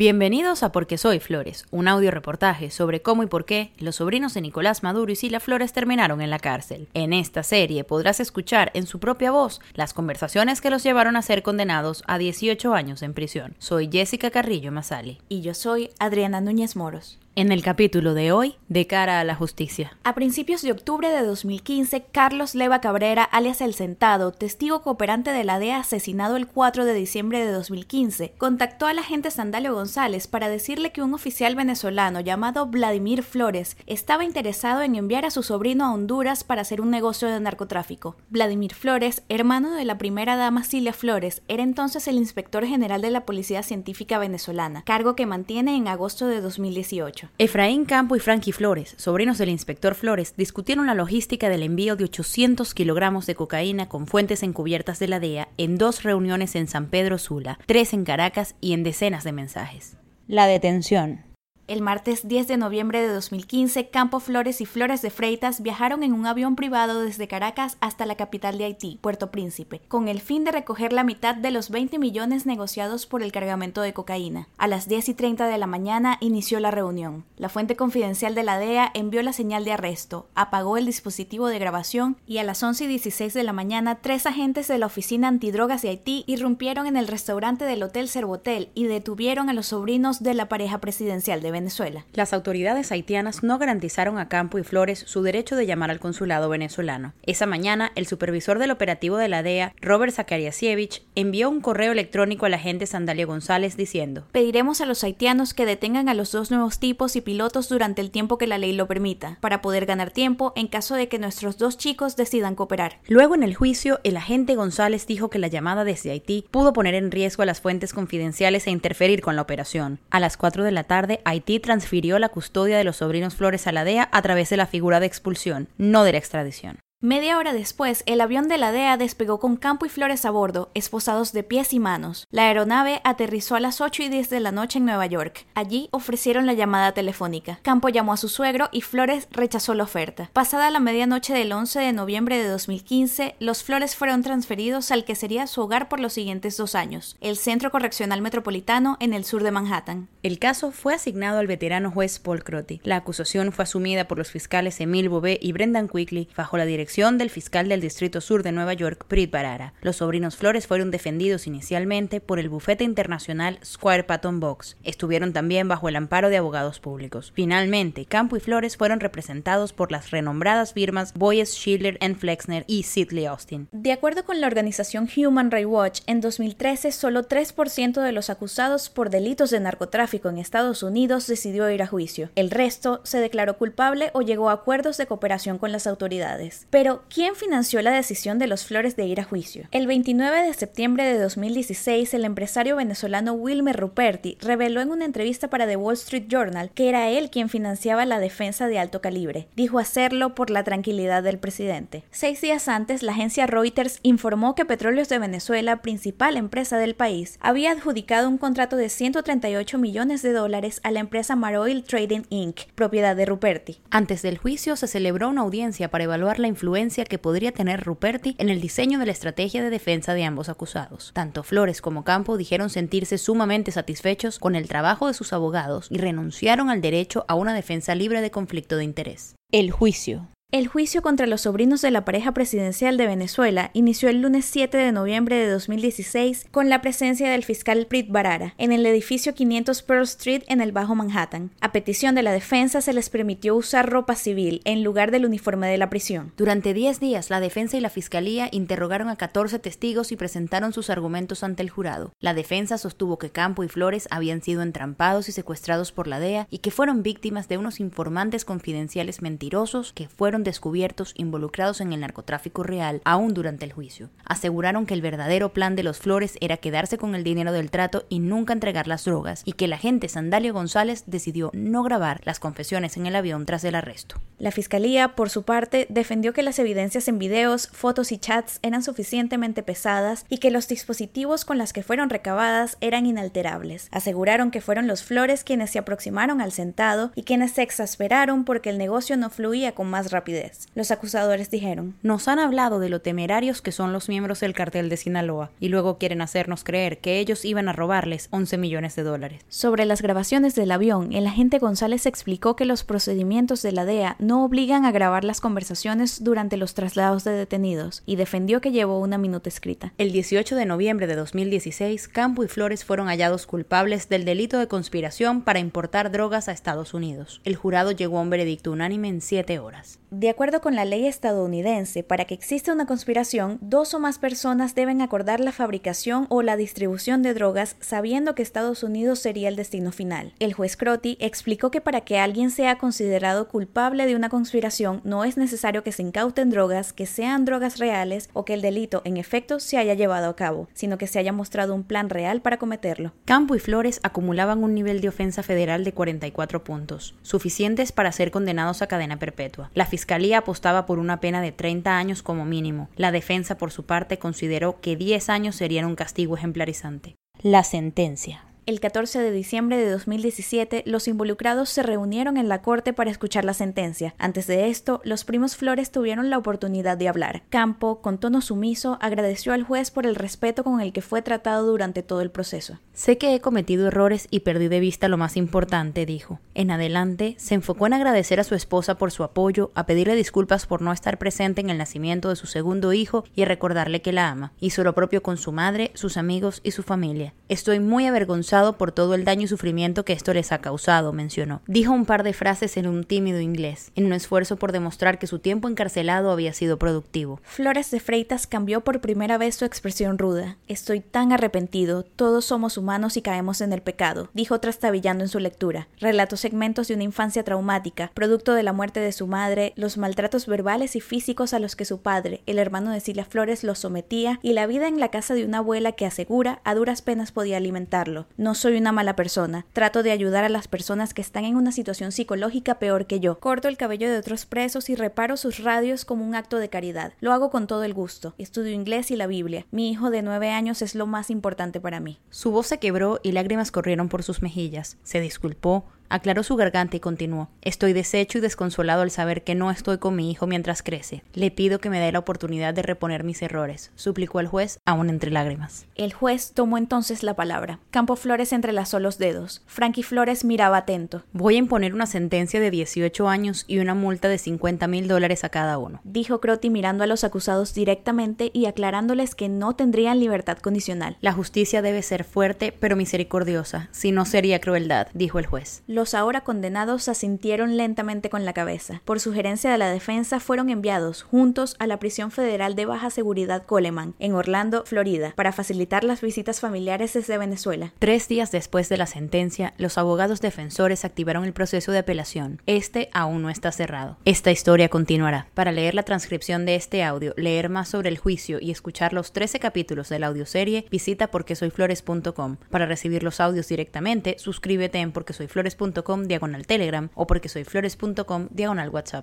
Bienvenidos a Porque Soy Flores, un audio reportaje sobre cómo y por qué los sobrinos de Nicolás Maduro y Sila Flores terminaron en la cárcel. En esta serie podrás escuchar en su propia voz las conversaciones que los llevaron a ser condenados a 18 años en prisión. Soy Jessica Carrillo Masali. Y yo soy Adriana Núñez Moros. En el capítulo de hoy, de cara a la justicia. A principios de octubre de 2015, Carlos Leva Cabrera, alias El Sentado, testigo cooperante de la DEA asesinado el 4 de diciembre de 2015, contactó al agente Sandalio González para decirle que un oficial venezolano llamado Vladimir Flores estaba interesado en enviar a su sobrino a Honduras para hacer un negocio de narcotráfico. Vladimir Flores, hermano de la primera dama Cilia Flores, era entonces el inspector general de la Policía Científica Venezolana, cargo que mantiene en agosto de 2018. Efraín Campo y Frankie Flores, sobrinos del inspector Flores, discutieron la logística del envío de 800 kilogramos de cocaína con fuentes encubiertas de la DEA en dos reuniones en San Pedro Sula, tres en Caracas y en decenas de mensajes. La detención. El martes 10 de noviembre de 2015, Campo Flores y Flores de Freitas viajaron en un avión privado desde Caracas hasta la capital de Haití, Puerto Príncipe, con el fin de recoger la mitad de los 20 millones negociados por el cargamento de cocaína. A las 10 y 30 de la mañana inició la reunión. La fuente confidencial de la DEA envió la señal de arresto, apagó el dispositivo de grabación y a las 11 y 16 de la mañana, tres agentes de la Oficina Antidrogas de Haití irrumpieron en el restaurante del Hotel Cervotel y detuvieron a los sobrinos de la pareja presidencial de Venezuela. Venezuela. Las autoridades haitianas no garantizaron a Campo y Flores su derecho de llamar al consulado venezolano. Esa mañana, el supervisor del operativo de la DEA, Robert Zakariasievich, envió un correo electrónico al agente Sandalio González diciendo: Pediremos a los haitianos que detengan a los dos nuevos tipos y pilotos durante el tiempo que la ley lo permita, para poder ganar tiempo en caso de que nuestros dos chicos decidan cooperar. Luego, en el juicio, el agente González dijo que la llamada desde Haití pudo poner en riesgo a las fuentes confidenciales e interferir con la operación. A las 4 de la tarde, Haití transfirió la custodia de los sobrinos Flores a la DEA a través de la figura de expulsión, no de la extradición. Media hora después, el avión de la DEA despegó con Campo y Flores a bordo, esposados de pies y manos. La aeronave aterrizó a las 8 y 10 de la noche en Nueva York. Allí ofrecieron la llamada telefónica. Campo llamó a su suegro y Flores rechazó la oferta. Pasada la medianoche del 11 de noviembre de 2015, los Flores fueron transferidos al que sería su hogar por los siguientes dos años, el Centro Correccional Metropolitano en el sur de Manhattan. El caso fue asignado al veterano juez Paul Crotty. La acusación fue asumida por los fiscales Emil Bobé y Brendan Quigley bajo la dirección del fiscal del Distrito Sur de Nueva York, Prit Barara. Los sobrinos Flores fueron defendidos inicialmente por el bufete internacional Square Patton Box. Estuvieron también bajo el amparo de abogados públicos. Finalmente, Campo y Flores fueron representados por las renombradas firmas Boyes, Schiller Flexner y Sidley Austin. De acuerdo con la organización Human Rights Watch, en 2013 solo 3% de los acusados por delitos de narcotráfico en Estados Unidos decidió ir a juicio. El resto se declaró culpable o llegó a acuerdos de cooperación con las autoridades. ¿Quién financió la decisión de los Flores de ir a juicio? El 29 de septiembre de 2016, el empresario venezolano Wilmer Ruperti reveló en una entrevista para The Wall Street Journal que era él quien financiaba la defensa de alto calibre. Dijo hacerlo por la tranquilidad del presidente. Seis días antes, la agencia Reuters informó que Petróleos de Venezuela, principal empresa del país, había adjudicado un contrato de 138 millones de dólares a la empresa Maroil Trading Inc., propiedad de Ruperti. Antes del juicio se celebró una audiencia para evaluar la influencia que podría tener Ruperti en el diseño de la estrategia de defensa de ambos acusados. Tanto Flores como Campo dijeron sentirse sumamente satisfechos con el trabajo de sus abogados y renunciaron al derecho a una defensa libre de conflicto de interés. El juicio. El juicio contra los sobrinos de la pareja presidencial de Venezuela inició el lunes 7 de noviembre de 2016 con la presencia del fiscal Prit Barara en el edificio 500 Pearl Street en el Bajo Manhattan. A petición de la defensa se les permitió usar ropa civil en lugar del uniforme de la prisión. Durante 10 días, la defensa y la fiscalía interrogaron a 14 testigos y presentaron sus argumentos ante el jurado. La defensa sostuvo que Campo y Flores habían sido entrampados y secuestrados por la DEA y que fueron víctimas de unos informantes confidenciales mentirosos que fueron descubiertos involucrados en el narcotráfico real aún durante el juicio. Aseguraron que el verdadero plan de los Flores era quedarse con el dinero del trato y nunca entregar las drogas, y que el agente Sandalio González decidió no grabar las confesiones en el avión tras el arresto. La fiscalía, por su parte, defendió que las evidencias en videos, fotos y chats eran suficientemente pesadas y que los dispositivos con las que fueron recabadas eran inalterables. Aseguraron que fueron los Flores quienes se aproximaron al sentado y quienes se exasperaron porque el negocio no fluía con más rapidez. Los acusadores dijeron: Nos han hablado de lo temerarios que son los miembros del cartel de Sinaloa y luego quieren hacernos creer que ellos iban a robarles 11 millones de dólares. Sobre las grabaciones del avión, el agente González explicó que los procedimientos de la DEA no obligan a grabar las conversaciones durante los traslados de detenidos y defendió que llevó una minuta escrita. El 18 de noviembre de 2016, Campo y Flores fueron hallados culpables del delito de conspiración para importar drogas a Estados Unidos. El jurado llegó a un veredicto unánime en siete horas. De acuerdo con la ley estadounidense, para que exista una conspiración, dos o más personas deben acordar la fabricación o la distribución de drogas sabiendo que Estados Unidos sería el destino final. El juez Crotty explicó que para que alguien sea considerado culpable de una conspiración no es necesario que se incauten drogas, que sean drogas reales o que el delito en efecto se haya llevado a cabo, sino que se haya mostrado un plan real para cometerlo. Campo y Flores acumulaban un nivel de ofensa federal de 44 puntos, suficientes para ser condenados a cadena perpetua. La fiscalía apostaba por una pena de 30 años como mínimo. La defensa, por su parte, consideró que 10 años serían un castigo ejemplarizante. La sentencia. El 14 de diciembre de 2017, los involucrados se reunieron en la corte para escuchar la sentencia. Antes de esto, los primos Flores tuvieron la oportunidad de hablar. Campo, con tono sumiso, agradeció al juez por el respeto con el que fue tratado durante todo el proceso. Sé que he cometido errores y perdí de vista lo más importante, dijo. En adelante, se enfocó en agradecer a su esposa por su apoyo, a pedirle disculpas por no estar presente en el nacimiento de su segundo hijo y a recordarle que la ama. Hizo lo propio con su madre, sus amigos y su familia. Estoy muy avergonzado por todo el daño y sufrimiento que esto les ha causado, mencionó. Dijo un par de frases en un tímido inglés, en un esfuerzo por demostrar que su tiempo encarcelado había sido productivo. Flores de Freitas cambió por primera vez su expresión ruda. Estoy tan arrepentido, todos somos humanos y caemos en el pecado, dijo trastabillando en su lectura. Relató segmentos de una infancia traumática, producto de la muerte de su madre, los maltratos verbales y físicos a los que su padre, el hermano de Cilia Flores, los sometía y la vida en la casa de una abuela que asegura a duras penas podía alimentarlo. No soy una mala persona. Trato de ayudar a las personas que están en una situación psicológica peor que yo. Corto el cabello de otros presos y reparo sus radios como un acto de caridad. Lo hago con todo el gusto. Estudio inglés y la Biblia. Mi hijo de nueve años es lo más importante para mí. Su voz se quebró y lágrimas corrieron por sus mejillas. Se disculpó, Aclaró su garganta y continuó. Estoy deshecho y desconsolado al saber que no estoy con mi hijo mientras crece. Le pido que me dé la oportunidad de reponer mis errores, suplicó el juez, aún entre lágrimas. El juez tomó entonces la palabra. Campo Flores entrelazó los dedos. Frankie Flores miraba atento. Voy a imponer una sentencia de 18 años y una multa de 50 mil dólares a cada uno, dijo Crotty mirando a los acusados directamente y aclarándoles que no tendrían libertad condicional. La justicia debe ser fuerte pero misericordiosa, si no sería crueldad, dijo el juez. Los ahora condenados asintieron lentamente con la cabeza. Por sugerencia de la defensa, fueron enviados juntos a la prisión federal de baja seguridad Coleman, en Orlando, Florida, para facilitar las visitas familiares desde Venezuela. Tres días después de la sentencia, los abogados defensores activaron el proceso de apelación. Este aún no está cerrado. Esta historia continuará. Para leer la transcripción de este audio, leer más sobre el juicio y escuchar los 13 capítulos de la audioserie, visita porquesoyflores.com. Para recibir los audios directamente, suscríbete en porquesoyflores.com diagonal telegram o porque soy flores.com diagonal whatsapp.